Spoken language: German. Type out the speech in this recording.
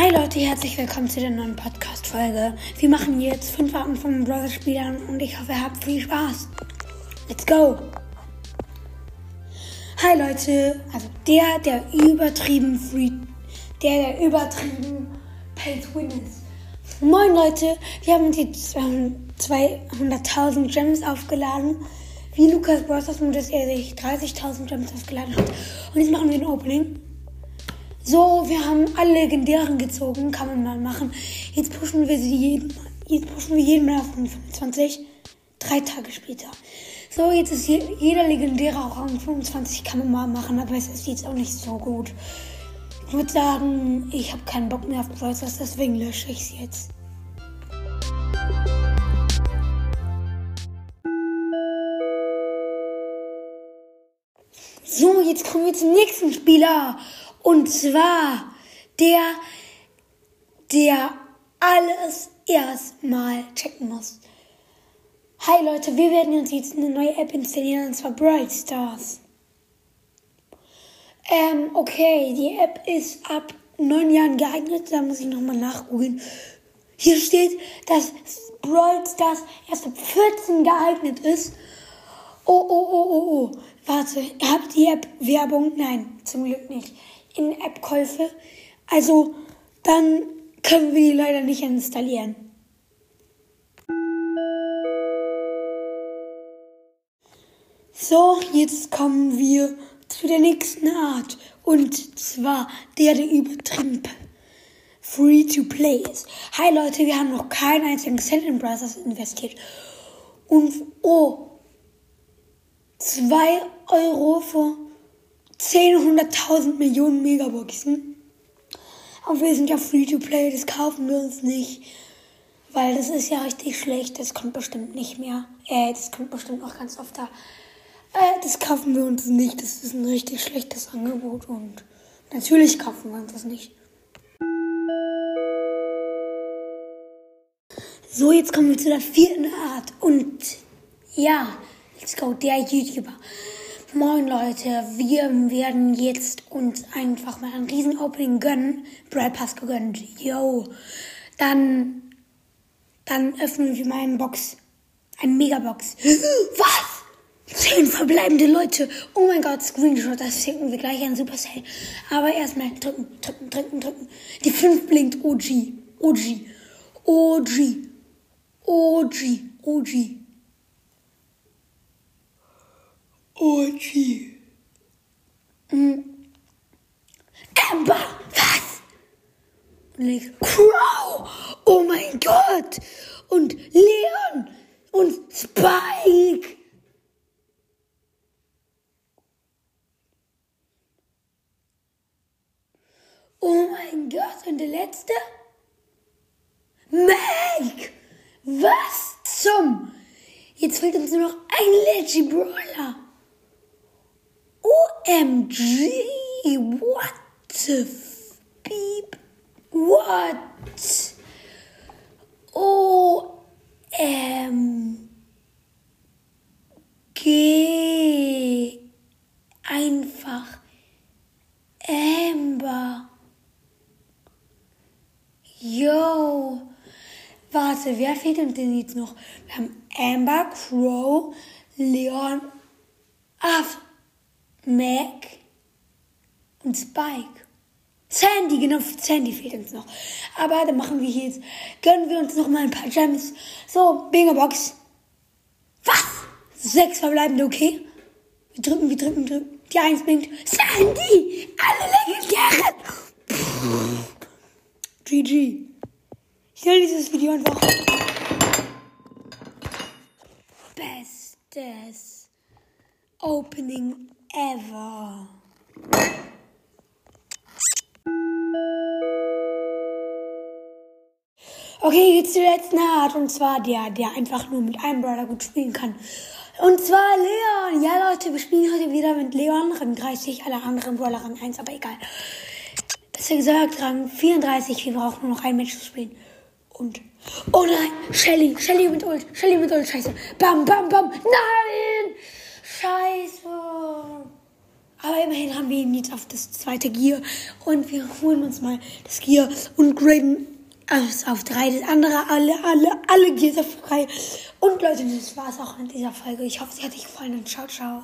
Hi Leute, herzlich willkommen zu der neuen Podcast-Folge. Wir machen jetzt fünf Arten von Brother-Spielern und ich hoffe, ihr habt viel Spaß. Let's go! Hi Leute, also der, der übertrieben free, der, der übertrieben pay to. Moin Leute, wir haben jetzt 200.000 Gems aufgeladen. Wie Lukas nur dass er sich 30.000 Gems aufgeladen hat. Und jetzt machen wir ein Opening. So, wir haben alle legendären gezogen, kann man mal machen. Jetzt pushen wir sie jeden, jetzt pushen wir jeden Mal auf 25. Drei Tage später. So, jetzt ist jeder legendäre auch auf 25, kann man mal machen, aber es ist jetzt auch nicht so gut. Ich würde sagen, ich habe keinen Bock mehr auf Brawlers, deswegen lösche ich es jetzt. So, jetzt kommen wir zum nächsten Spieler. Und zwar der, der alles erstmal checken muss. Hi Leute, wir werden uns jetzt eine neue App installieren und zwar Bright Stars. Ähm, okay, die App ist ab neun Jahren geeignet, da muss ich nochmal nachgoogeln. Hier steht, dass Brawl Stars erst ab 14 geeignet ist. Oh, oh, oh, oh, oh. Warte, habt ihr App Werbung? Nein, zum Glück nicht in App-Käufe. Also dann können wir die leider nicht installieren. So, jetzt kommen wir zu der nächsten Art. Und zwar der, der übertrieben free to play ist. Hi Leute, wir haben noch keinen einzigen Cent in Brothers investiert. Und oh, 2 Euro für 10, 100.000 Millionen Megaboxen. Und wir sind ja free to play, das kaufen wir uns nicht. Weil das ist ja richtig schlecht, das kommt bestimmt nicht mehr. Äh, das kommt bestimmt auch ganz oft da. Äh, das kaufen wir uns nicht, das ist ein richtig schlechtes Angebot und natürlich kaufen wir uns das nicht. So, jetzt kommen wir zu der vierten Art. Und ja, let's go, der YouTuber. Moin Leute, wir werden jetzt uns einfach mal ein riesen Opening gönnen. Brawl Pass gegönnt. Yo. Dann, dann öffnen wir mal eine Box. Eine Megabox. Was? Zehn verbleibende Leute. Oh mein Gott, Screenshot, das schicken wir gleich an Supercell. Aber erstmal drücken, drücken, drücken, drücken. Die 5 blinkt. OG. OG. OG. OG. OG. Mhm. Amber, was? Und ich, Crow, oh mein Gott. Und Leon und Spike. Oh mein Gott, und der letzte? Meg! Was zum? Jetzt fehlt uns nur noch ein Leggy Brawler. OMG, what the beep? What? OMG. Einfach. Amber. Yo. Warte, wer fehlt uns denn jetzt noch? Wir haben Amber, Crow, Leon, Aff. Mac und Spike. Sandy, genau, Sandy fehlt uns noch. Aber dann machen wir hier jetzt, gönnen wir uns noch mal ein paar Gems. So, Bingo Box. Was? Sechs verbleibende, okay? Wir drücken, wir drücken, drücken. Die Eins blinkt. Sandy! Alle legendären! GG. Ich nenne dieses Video einfach Bestes Opening ever. Okay, jetzt zur letzten Art. Und zwar der, der einfach nur mit einem Brawler gut spielen kann. Und zwar Leon. Ja, Leute, wir spielen heute wieder mit Leon. Rang 30, alle anderen Brawler Rang 1, aber egal. Besser gesagt, Rang 34. Wir brauchen nur noch ein Match zu spielen. Und. Oh nein! Shelly! Shelly mit Ult! Shelly mit Ult! Scheiße! Bam, bam, bam! Nein! Scheiße! Aber immerhin haben wir ihn jetzt auf das zweite Gear. Und wir holen uns mal das Gear und graden es auf drei. Das andere, alle, alle, alle Gears auf drei. Und Leute, das war es auch in dieser Folge. Ich hoffe, sie hat euch gefallen und ciao, ciao.